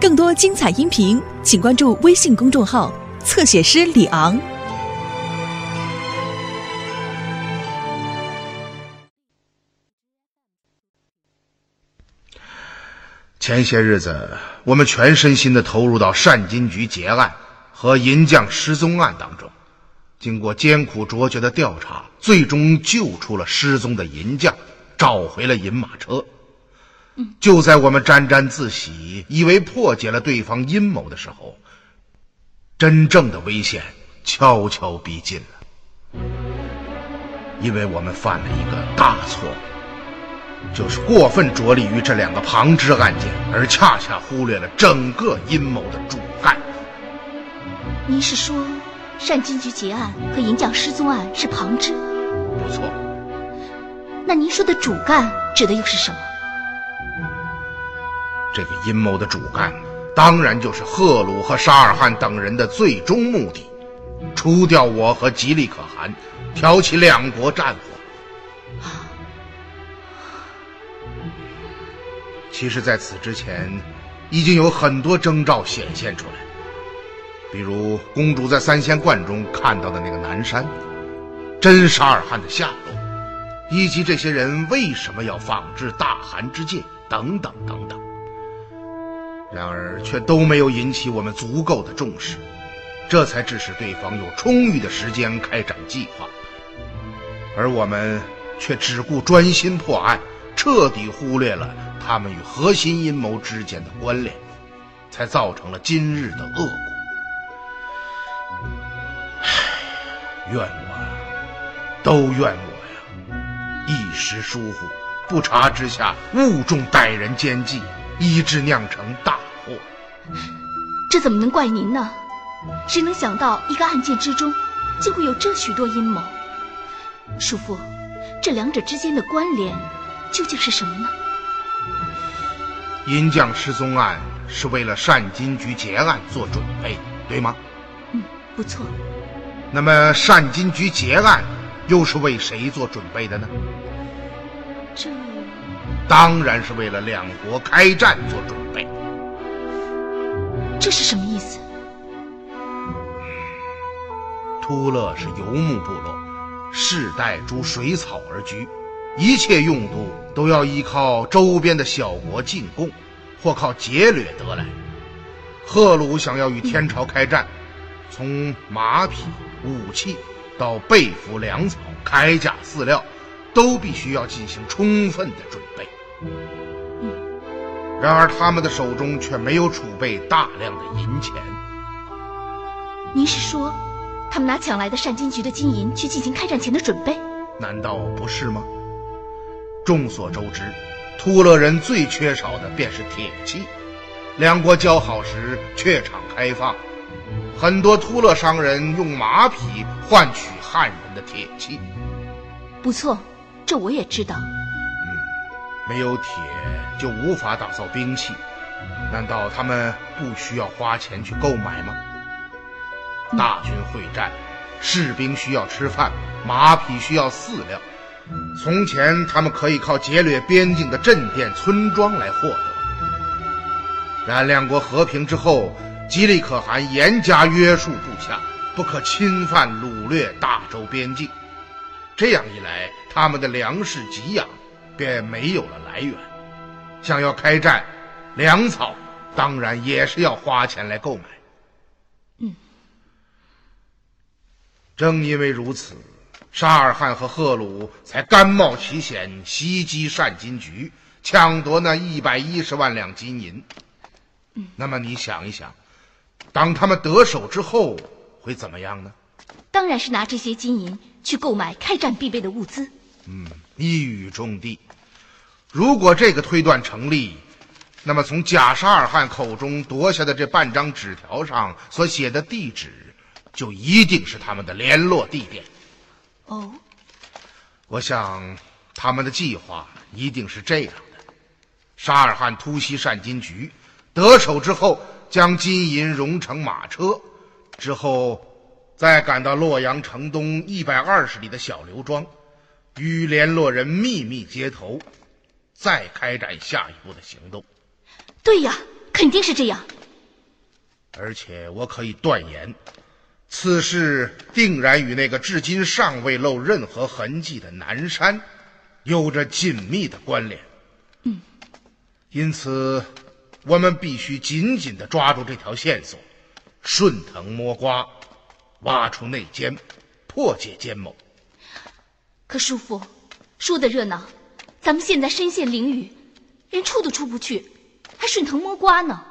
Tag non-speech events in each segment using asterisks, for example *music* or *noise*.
更多精彩音频，请关注微信公众号“侧写师李昂”。前些日子，我们全身心的投入到善金局劫案和银匠失踪案当中。经过艰苦卓绝的调查，最终救出了失踪的银匠，找回了银马车。就在我们沾沾自喜，以为破解了对方阴谋的时候，真正的危险悄悄逼近了。因为我们犯了一个大错误，就是过分着力于这两个旁支案件，而恰恰忽略了整个阴谋的主干。您是说，善金局劫案和银匠失踪案是旁支？不错，那您说的主干指的又是什么？这个阴谋的主干，当然就是赫鲁和沙尔汗等人的最终目的：除掉我和吉利可汗，挑起两国战火。其实，在此之前，已经有很多征兆显现出来，比如公主在三仙观中看到的那个南山，真沙尔汗的下落，以及这些人为什么要仿制大汗之戒，等等等等。然而，却都没有引起我们足够的重视，这才致使对方有充裕的时间开展计划，而我们却只顾专心破案，彻底忽略了他们与核心阴谋之间的关联，才造成了今日的恶果。唉，怨我，都怨我呀！一时疏忽，不察之下，误中歹人奸计。以致酿成大祸，这怎么能怪您呢？谁能想到一个案件之中，竟会有这许多阴谋？叔父，这两者之间的关联究竟是什么呢？银匠失踪案是为了善金局结案做准备，对吗？嗯，不错。那么善金局结案又是为谁做准备的呢？这。当然是为了两国开战做准备。这是什么意思？突勒是游牧部落，世代逐水草而居，一切用度都要依靠周边的小国进贡，或靠劫掠得来。赫鲁想要与天朝开战，从马匹、武器到被服粮草、铠甲、饲料，都必须要进行充分的准备。然而，他们的手中却没有储备大量的银钱。您是说，他们拿抢来的善金局的金银去进行开战前的准备？难道不是吗？众所周知，突勒人最缺少的便是铁器。两国交好时，榷场开放，很多突勒商人用马匹换取汉人的铁器。不错，这我也知道。没有铁就无法打造兵器，难道他们不需要花钱去购买吗？大军会战，士兵需要吃饭，马匹需要饲料。从前他们可以靠劫掠边境的镇店村庄来获得。然两国和平之后，吉利可汗严加约束部下，不可侵犯掳掠大周边境。这样一来，他们的粮食给养。便没有了来源，想要开战，粮草当然也是要花钱来购买。嗯，正因为如此，沙尔汗和赫鲁才甘冒其险袭击善金局，抢夺那一百一十万两金银。嗯，那么你想一想，当他们得手之后会怎么样呢？当然是拿这些金银去购买开战必备的物资。嗯，一语中的。如果这个推断成立，那么从贾沙尔汗口中夺下的这半张纸条上所写的地址，就一定是他们的联络地点。哦，我想他们的计划一定是这样的：沙尔汗突袭善金局，得手之后将金银融成马车，之后再赶到洛阳城东一百二十里的小刘庄，与联络人秘密接头。再开展下一步的行动。对呀，肯定是这样。而且我可以断言，此事定然与那个至今尚未露任何痕迹的南山有着紧密的关联。嗯，因此我们必须紧紧的抓住这条线索，顺藤摸瓜，挖出内奸，破解奸谋。可叔父，说的热闹，咱们现在身陷囹圄，连出都出不去，还顺藤摸瓜呢。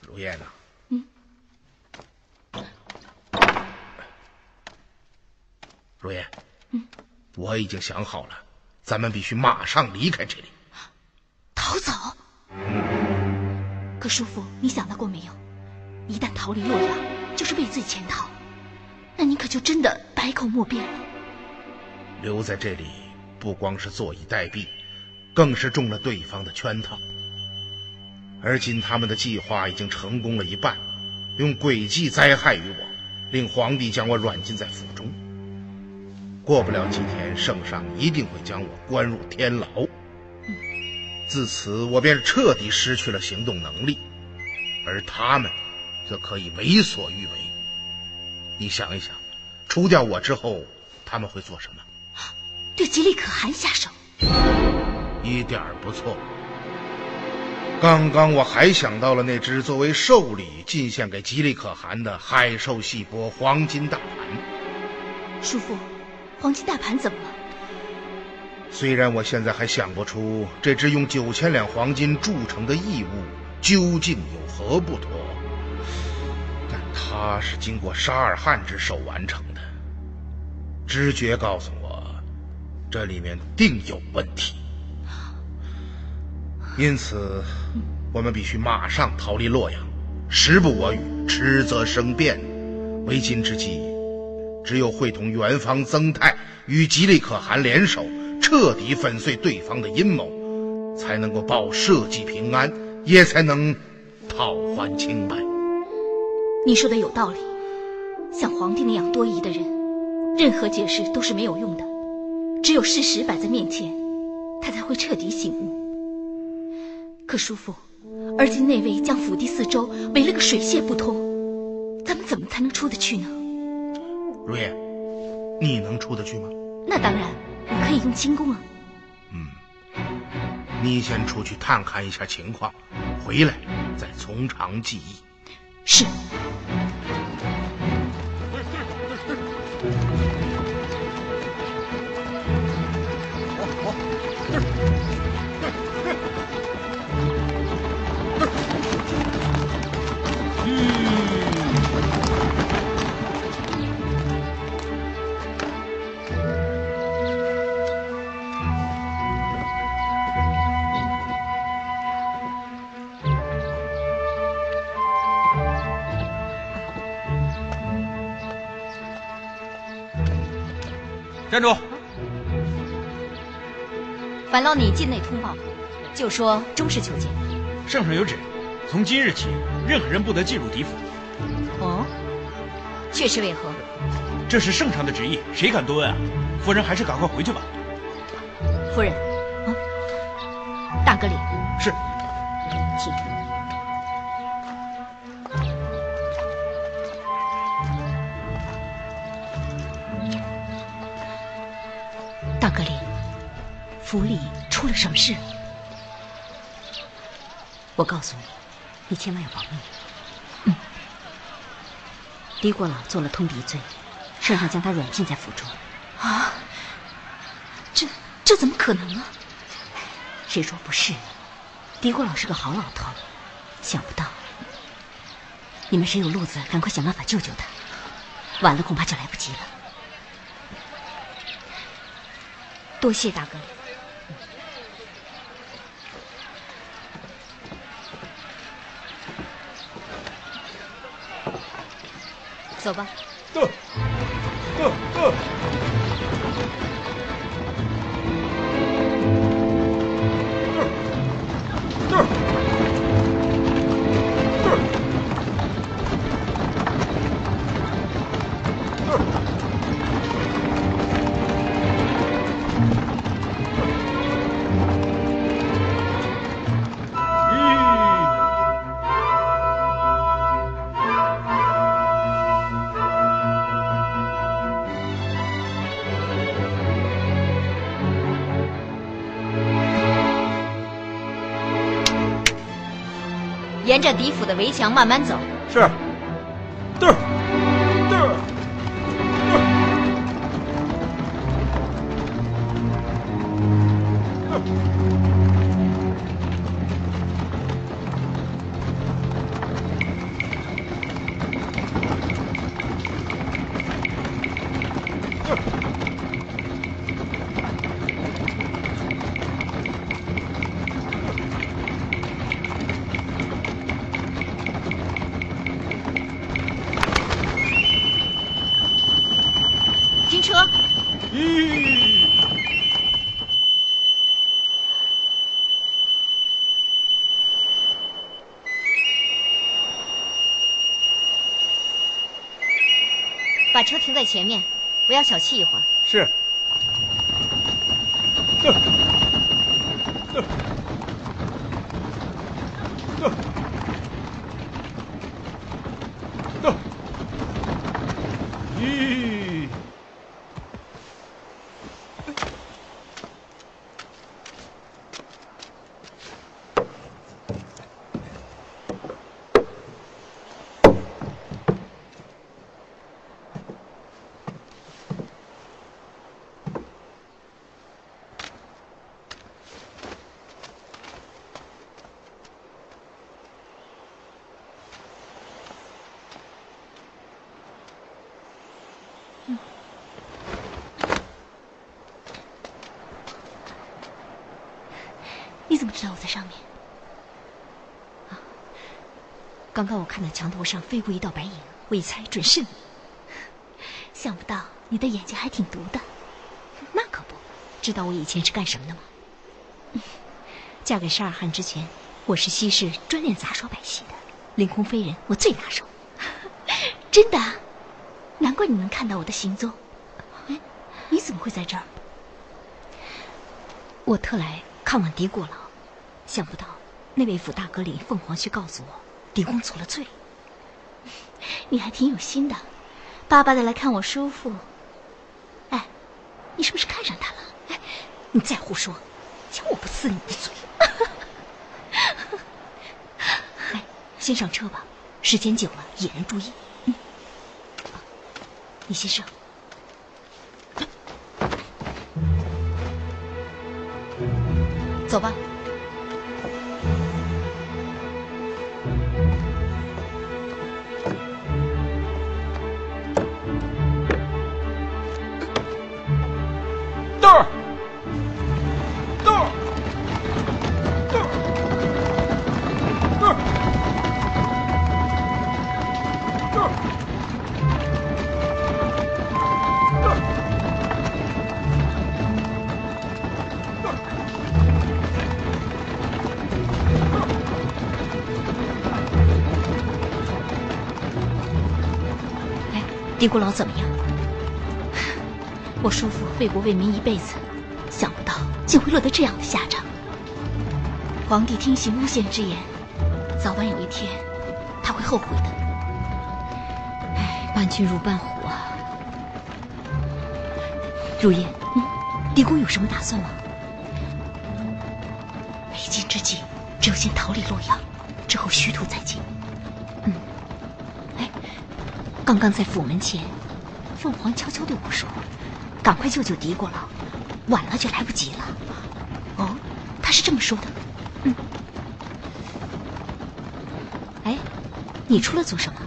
如烟呐，嗯，如烟，嗯，我已经想好了，咱们必须马上离开这里，逃走。可叔父，你想到过没有？一旦逃离洛阳，就是畏罪潜逃。那你可就真的百口莫辩了。留在这里，不光是坐以待毙，更是中了对方的圈套。而今他们的计划已经成功了一半，用诡计灾害于我，令皇帝将我软禁在府中。过不了几天，圣上一定会将我关入天牢。自此，我便彻底失去了行动能力，而他们，则可以为所欲为。你想一想，除掉我之后，他们会做什么？对吉利可汗下手？一点不错。刚刚我还想到了那只作为寿礼进献给吉利可汗的海兽细波黄金大盘。叔父，黄金大盘怎么了？虽然我现在还想不出这只用九千两黄金铸成的异物究竟有何不妥。但它是经过沙尔汗之手完成的，直觉告诉我，这里面定有问题。因此，我们必须马上逃离洛阳。时不我与，迟则生变。为今之计，只有会同元方曾泰与吉利可汗联手，彻底粉碎对方的阴谋，才能够保社稷平安，也才能讨还清白。你说的有道理，像皇帝那样多疑的人，任何解释都是没有用的。只有事实摆在面前，他才会彻底醒悟。可叔父，而今内卫将府邸四周围了个水泄不通，咱们怎么才能出得去呢？如烟，你能出得去吗？那当然，我可以用轻功啊。嗯，你先出去探看一下情况，回来再从长计议。是。反捞你进内通报，就说中士求见。圣上有旨，从今日起，任何人不得进入敌府。哦，却是为何？这是圣上的旨意，谁敢多问啊？夫人还是赶快回去吧。夫人，啊，大哥领。是。请。大哥领，府里出了什么事？我告诉你，你千万要保密。嗯。狄国老做了通敌罪，圣上将他软禁在府中。啊！这这怎么可能啊？谁说不是？狄国老是个好老头，想不到。你们谁有路子，赶快想办法救救他，晚了恐怕就来不及了。多谢大哥。走吧。走，走，走。沿着狄府的围墙慢慢走。是。对儿，车停在前面，不要小憩一会儿。是。对 *laughs* 儿，对儿，对儿，对儿。咦。你怎么知道我在上面？啊刚刚我看到墙头上飞过一道白影，我一猜准是你。想不到你的眼睛还挺毒的。那可不，知道我以前是干什么的吗？嫁给沙尔汗之前，我是西市专练杂耍百戏的，凌空飞人我最拿手。真的？难怪你能看到我的行踪。哎，你怎么会在这儿？我特来看望狄国老，想不到那位府大阁里凤凰却告诉我，狄公做了罪。*laughs* 你还挺有心的，巴巴的来看我叔父。哎，你是不是看上他了？哎，你再胡说，瞧我不撕你的嘴！*laughs* 哎，先上车吧，时间久了引人注意。你先上。走吧。狄国老怎么样？我叔父为国为民一辈子，想不到竟会落得这样的下场。皇帝听信诬陷之言，早晚有一天他会后悔的。哎，伴君如伴虎啊！如烟，嗯，狄公有什么打算吗？为今之计，只有先逃离洛阳，之后虚图再进。刚刚在府门前，凤凰悄悄对我说：“赶快救救狄国老，晚了就来不及了。”哦，他是这么说的。嗯。哎，你出来做什么？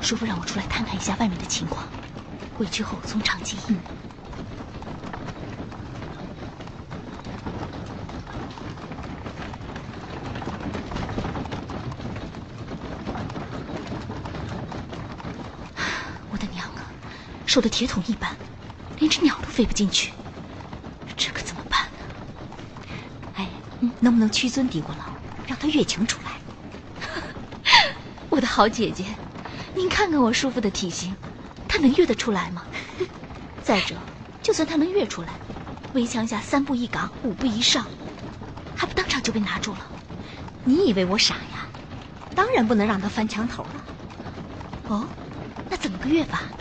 叔父让我出来看看一下外面的情况，回去后从长计议。嗯。我的娘啊，瘦的铁桶一般，连只鸟都飞不进去，这可怎么办呢？哎，能不能屈尊狄国老，让他越墙出来？*laughs* 我的好姐姐，您看看我叔父的体型，他能越得出来吗？*laughs* 再者，就算他能越出来，围墙下三步一岗，五步一哨，还不当场就被拿住了？你以为我傻呀？当然不能让他翻墙头了。哦，那怎么个越法？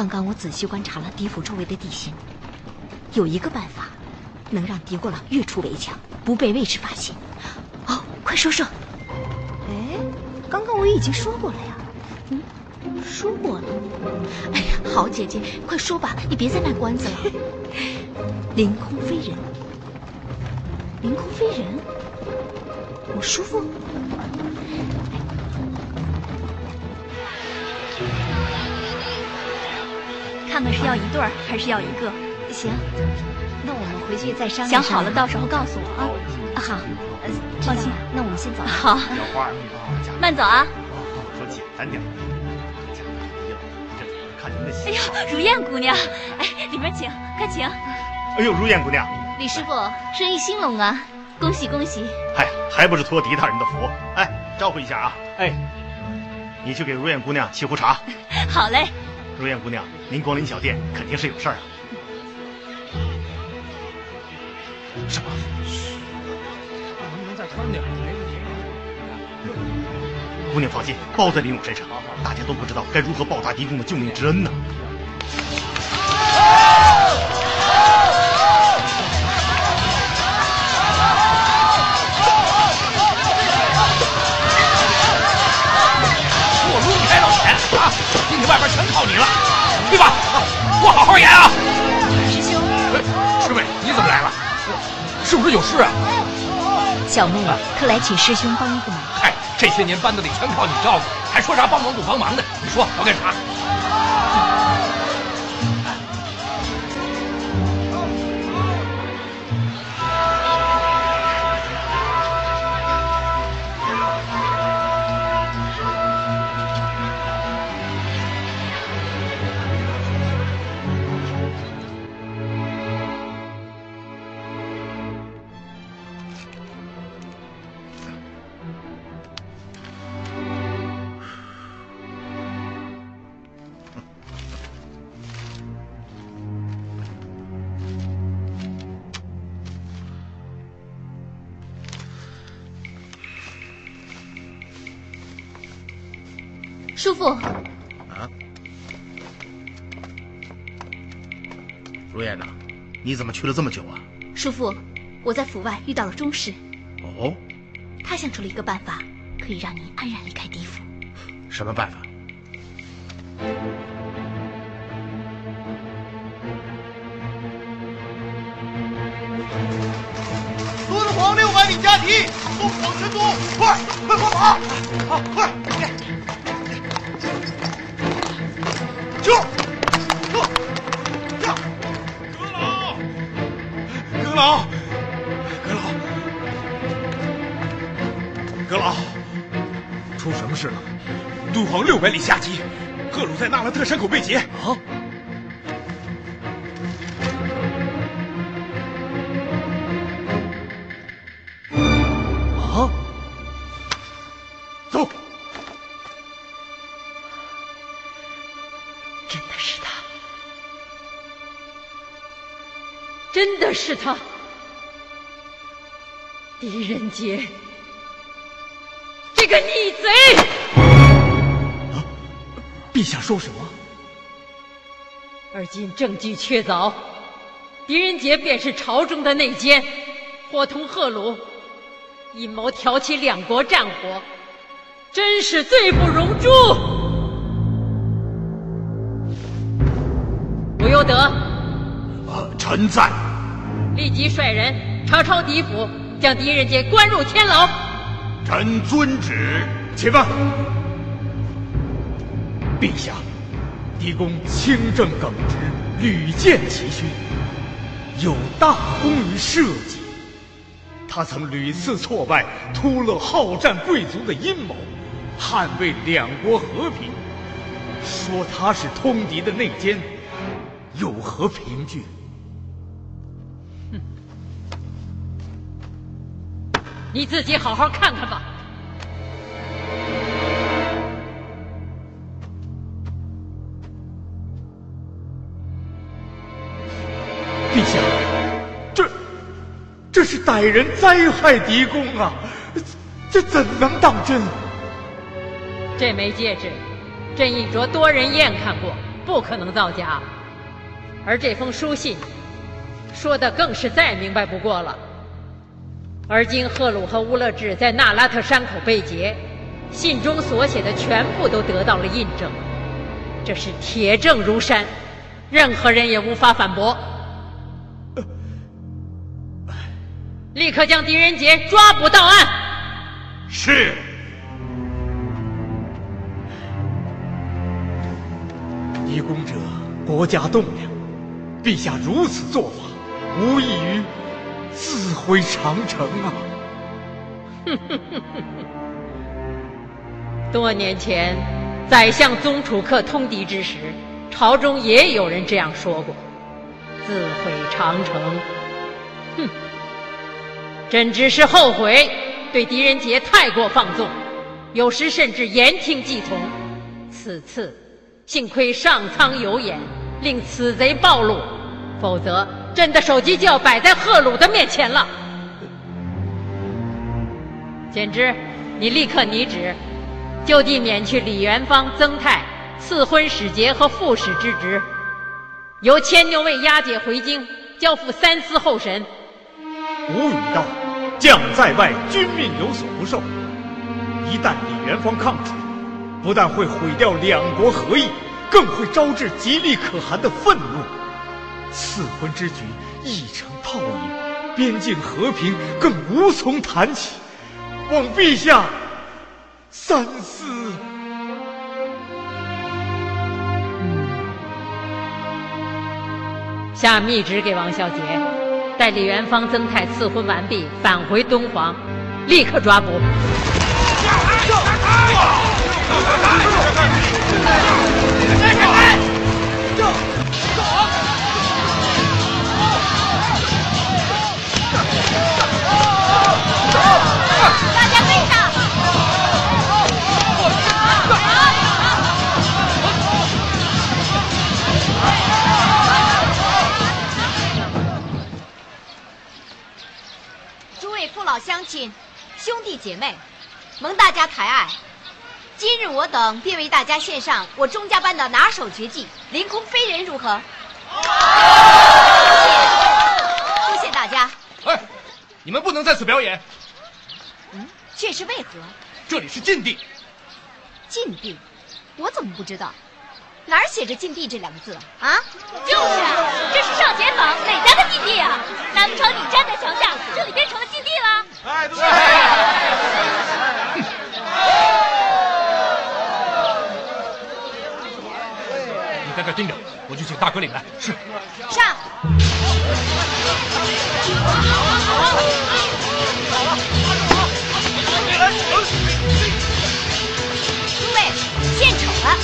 刚刚我仔细观察了狄府周围的地形，有一个办法，能让狄国老越出围墙，不被卫士发现。哦，快说说。哎刚刚我已经说过了呀。嗯，说过了。哎呀，好姐姐，快说吧，你别再卖关子了。*laughs* 凌空飞人，凌空飞人，我叔父。看看是要一对儿还是要一个？行，那我们回去再商量。想好了，到时候告诉我啊。好，放心，那我们先走。好，慢走啊。说简单点。看您的哎呦，如燕姑娘，哎，里面请，快请。哎呦，如燕姑娘，李师傅生意兴隆啊，恭喜恭喜。哎，还不是托狄大人的福。哎，招呼一下啊。哎，你去给如燕姑娘沏壶茶。*laughs* 好嘞。如燕姑娘，您光临小店肯定是有事儿啊。什么？能不能再宽点？姑娘放心，包在林勇身上。大家都不知道该如何报答狄公的救命之恩呢。靠你了，去吧？我好好演啊！师兄，师妹，你怎么来了？是不是有事啊？小妹特来请师兄帮一个忙。嗨，这些年班子里全靠你照顾，还说啥帮忙不帮忙的？你说要干啥？你怎么去了这么久啊？叔父，我在府外遇到了钟氏，哦，他想出了一个办法，可以让您安然离开狄府。什么办法？敦煌六百里加急，东皇神都，快快快跑！好，快！救！救！老，阁老，阁老，出什么事了？敦煌六百里下级，赫鲁在纳拉特山口被劫。啊！啊！走！真的是他，真的是他，狄仁杰，这个逆贼！啊陛下说什么？而今证据确凿，狄仁杰便是朝中的内奸，伙同贺鲁，阴谋挑起两国战火，真是罪不容诛。武攸德，臣在。立即率人查抄狄府，将狄仁杰关入天牢。臣遵旨。且慢。陛下，狄公清正耿直，屡建奇勋，有大功于社稷。他曾屡次挫败突勒好战贵族的阴谋，捍卫两国和平。说他是通敌的内奸，有何凭据？你自己好好看看吧。陛下，这这是歹人灾害狄公啊！这怎能当真？这枚戒指，朕一着多人验看过，不可能造假。而这封书信，说的更是再明白不过了。而今赫鲁和乌勒支在那拉特山口被劫，信中所写的全部都得到了印证，这是铁证如山，任何人也无法反驳。立刻将狄仁杰抓捕到案。是。狄公者国家栋梁，陛下如此做法，无异于自毁长城啊！哼哼哼哼哼。多年前，宰相宗楚客通敌之时，朝中也有人这样说过：“自毁长城。”哼，朕只是后悔对狄仁杰太过放纵，有时甚至言听计从。此次幸亏上苍有眼，令此贼暴露，否则朕的首级就要摆在贺鲁的面前了。简之，你立刻拟旨。就地免去李元芳、曾泰赐婚使节和副使之职，由千牛卫押解回京，交付三司候审。吴语道：“将在外，君命有所不受。一旦李元芳抗旨，不但会毁掉两国合议，更会招致极力可汗的愤怒。赐婚之举已成泡影，边境和平更无从谈起。望陛下。”三思。下密旨给王小杰，待李元芳、曾泰赐婚完毕，返回敦煌，立刻抓捕。老乡亲，兄弟姐妹，蒙大家抬爱。今日我等便为大家献上我钟家班的拿手绝技——凌空飞人，如何？多谢大家。哎，你们不能在此表演。嗯，却是为何？这里是禁地。禁地？我怎么不知道？哪儿写着禁地这两个字啊？就是啊，这是上前坊哪家的禁地啊？难不成你站在墙下？哎，对。你在这盯着，我去请大哥领来。是。上。诸位，献丑了。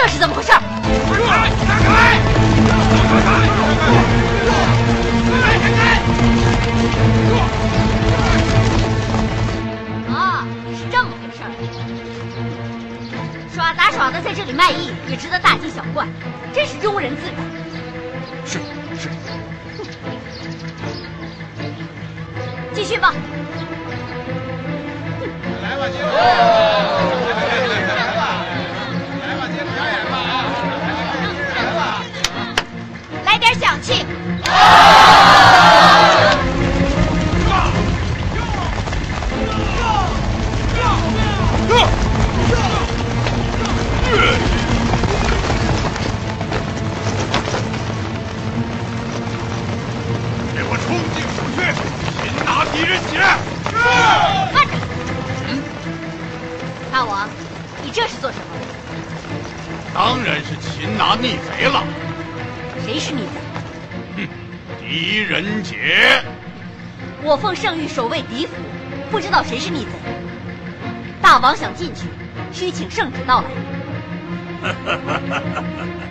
这是怎么回事？啊，是这么回事儿。耍杂耍的在这里卖艺，也值得大惊小怪，真是庸人自扰。是是，继续吧。来吧，师傅。响器。给我冲进蜀穴，擒拿敌人起来。慢着。大王，你这是做什么？当然是擒拿逆贼了。谁是逆贼？狄仁杰。我奉圣谕守卫狄府，不知道谁是逆贼。大王想进去，需请圣旨到来。哈哈哈哈哈哈。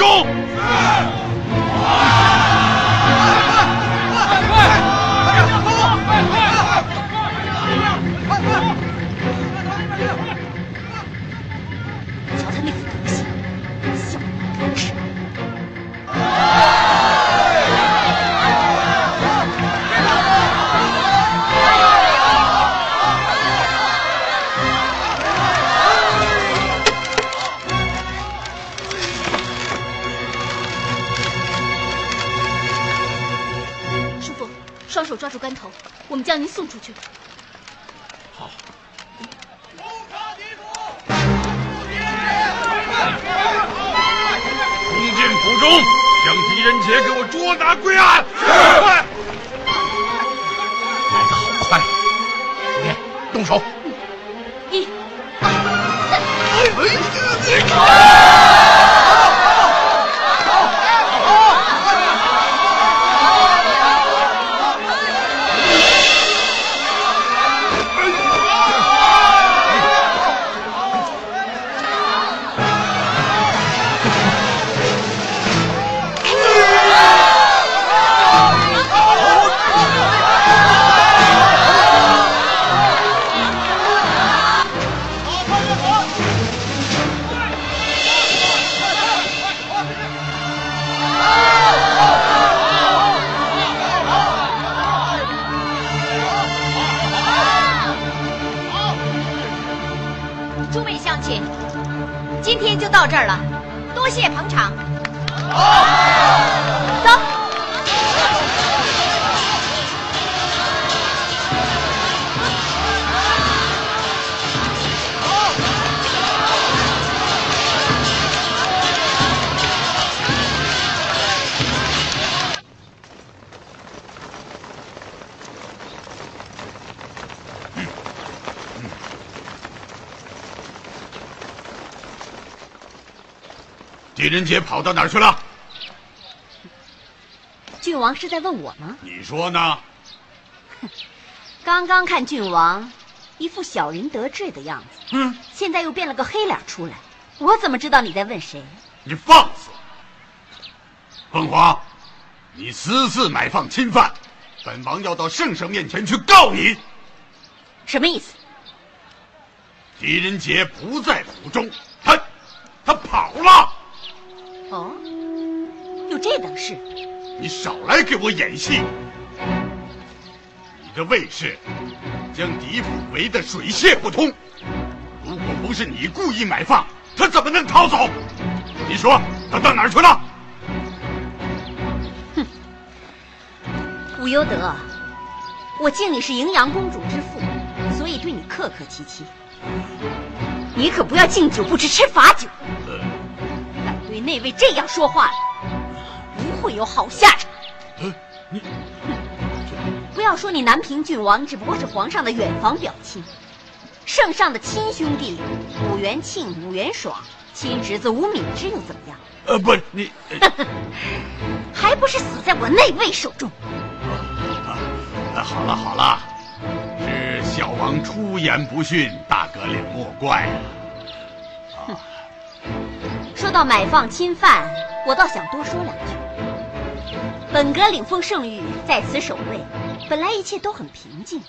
中。是您送出去。好冲进府中，将狄仁杰给我捉拿归案。来得好快，动手！一、诸狄仁杰跑到哪儿去了？郡王是在问我吗？你说呢？哼刚刚看郡王一副小人得志的样子，嗯，现在又变了个黑脸出来，我怎么知道你在问谁？你放肆！凤凰，你私自买放侵犯，本王要到圣上面前去告你。什么意思？狄仁杰不在府中，他他跑了。这等事？你少来给我演戏！你的卫士将狄府围得水泄不通，如果不是你故意买放，他怎么能逃走？你说他到哪儿去了？哼武攸德，我敬你是荥阳公主之父，所以对你客客气气。你可不要敬酒不吃吃罚酒，敢对内卫这样说话会有好下场。嗯你不要说你南平郡王只不过是皇上的远房表亲，圣上的亲兄弟武元庆、武元爽，亲侄子武敏之又怎么样？呃，不是你，*laughs* 还不是死在我内卫手中？啊，好了好了，是小王出言不逊，大哥领莫怪啊。说到买放侵犯，我倒想多说两句。本阁领奉圣谕，在此守卫，本来一切都很平静，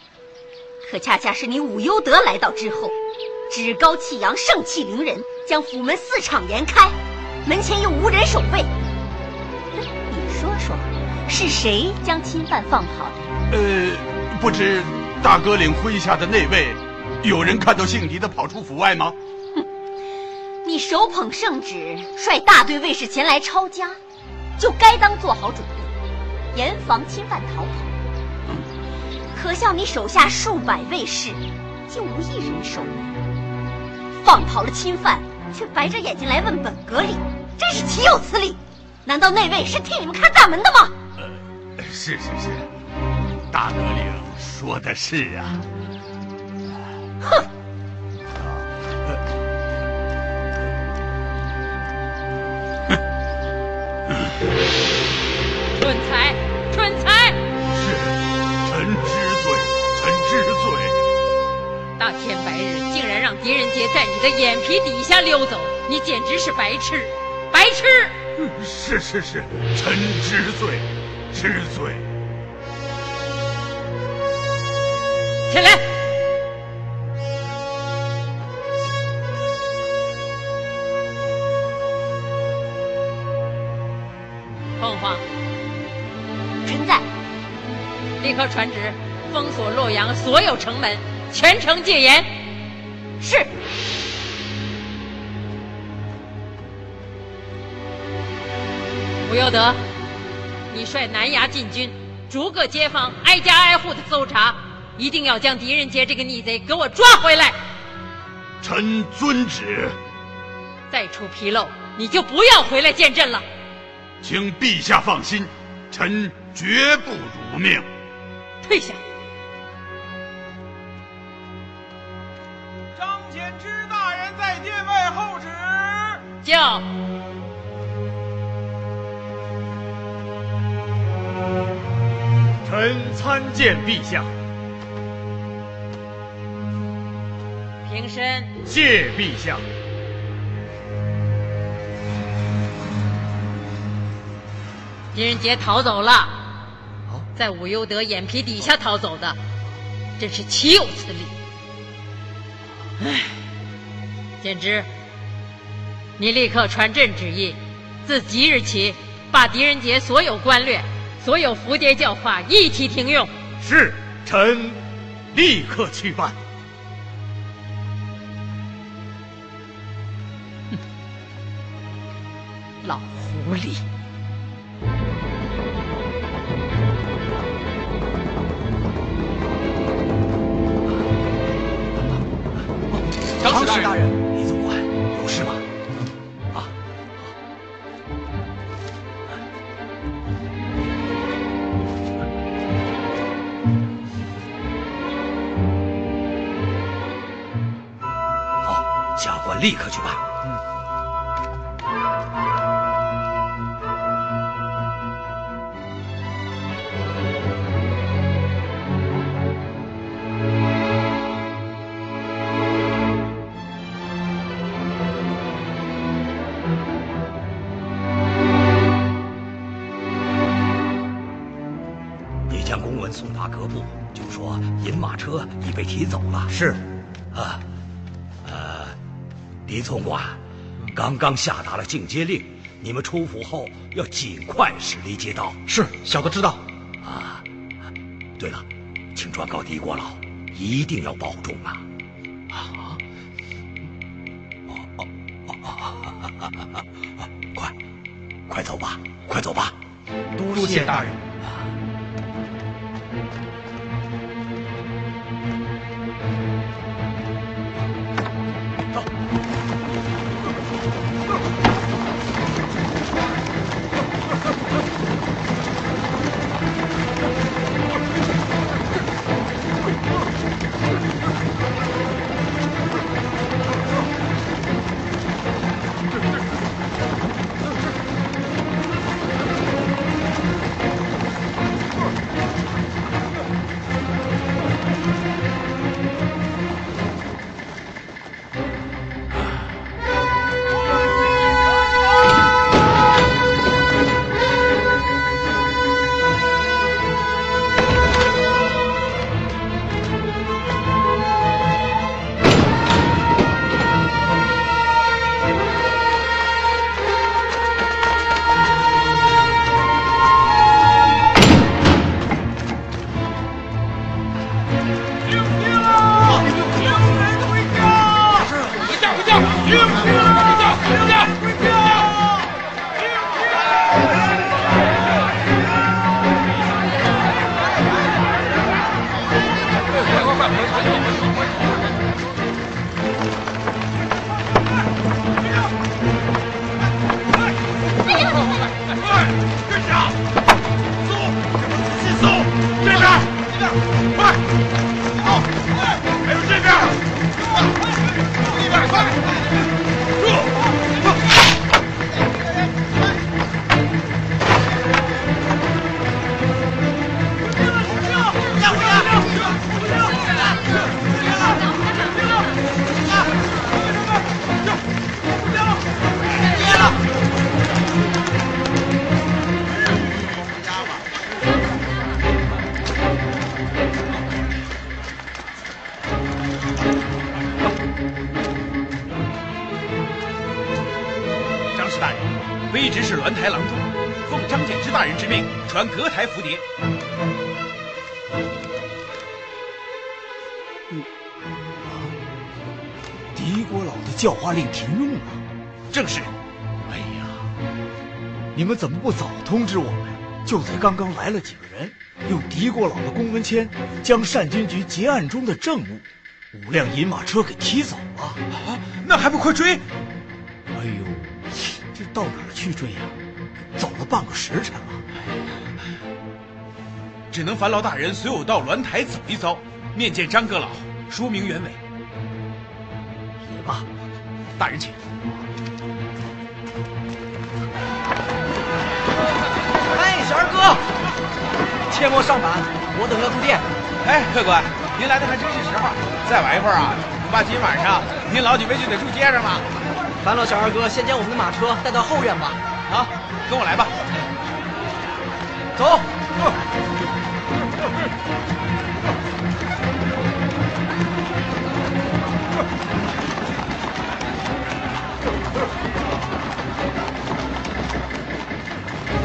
可恰恰是你武攸德来到之后，趾高气扬，盛气凌人，将府门四敞严开，门前又无人守卫。你说说，是谁将侵犯放跑的？呃，不知大哥领麾下的那位，有人看到姓狄的跑出府外吗？哼你手捧圣旨，率大队卫士前来抄家，就该当做好准备，严防侵犯逃跑。可笑你手下数百卫士，竟无一人守门，放跑了侵犯，却白着眼睛来问本阁里，真是岂有此理！难道那位是替你们看大门的吗？呃，是是是，大德领说的是啊。哼！然让狄仁杰在你的眼皮底下溜走，你简直是白痴，白痴！是是是，臣知罪，知罪。起来！凤凰，臣在。立刻传旨，封锁洛阳所有城门，全城戒严。不由得，你率南衙禁军，逐个街坊挨家挨户的搜查，一定要将狄仁杰这个逆贼给我抓回来。臣遵旨。再出纰漏，你就不要回来见朕了。请陛下放心，臣绝不辱命。退下。张柬之大人在殿外候旨。叫。臣参见陛下。平身。谢陛下。狄仁杰逃走了，在武攸德眼皮底下逃走的，真是岂有此理！唉，简直，你立刻传朕旨意，自即日起，把狄仁杰所有官略、所有符牒教化一起停用。是，臣立刻去办。老狐狸！长史大人，立刻去办。你将公文送达各部，就说银马车已被提走了。是，狄总管，刚刚下达了进阶令，你们出府后要尽快驶离街道。是，小的知道。啊，对了，请转告狄国老，一定要保重啊！啊！哦哦哦哦！快，快走吧，快走吧！多谢大人。停用了，正是。哎呀，你们怎么不早通知我们？就在刚刚来了几个人，用狄国老的公文签将单军局结案中的证物五辆银马车给提走了。啊，那还不快追！哎呦，这到哪儿去追呀、走了半个时辰了。只能烦劳大人随我到鸾台走一遭，面见张阁老，说明原委。也罢，大人请。哎，小二哥，切莫上板，我等要住店。哎，客官，您来的还真是时候。再晚一会儿啊，恐怕今晚上您老几位就得住街上了。烦劳小二哥先将我们的马车带到后院吧。好，跟我来吧。走。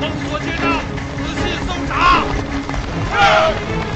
封锁街道，仔细搜查。是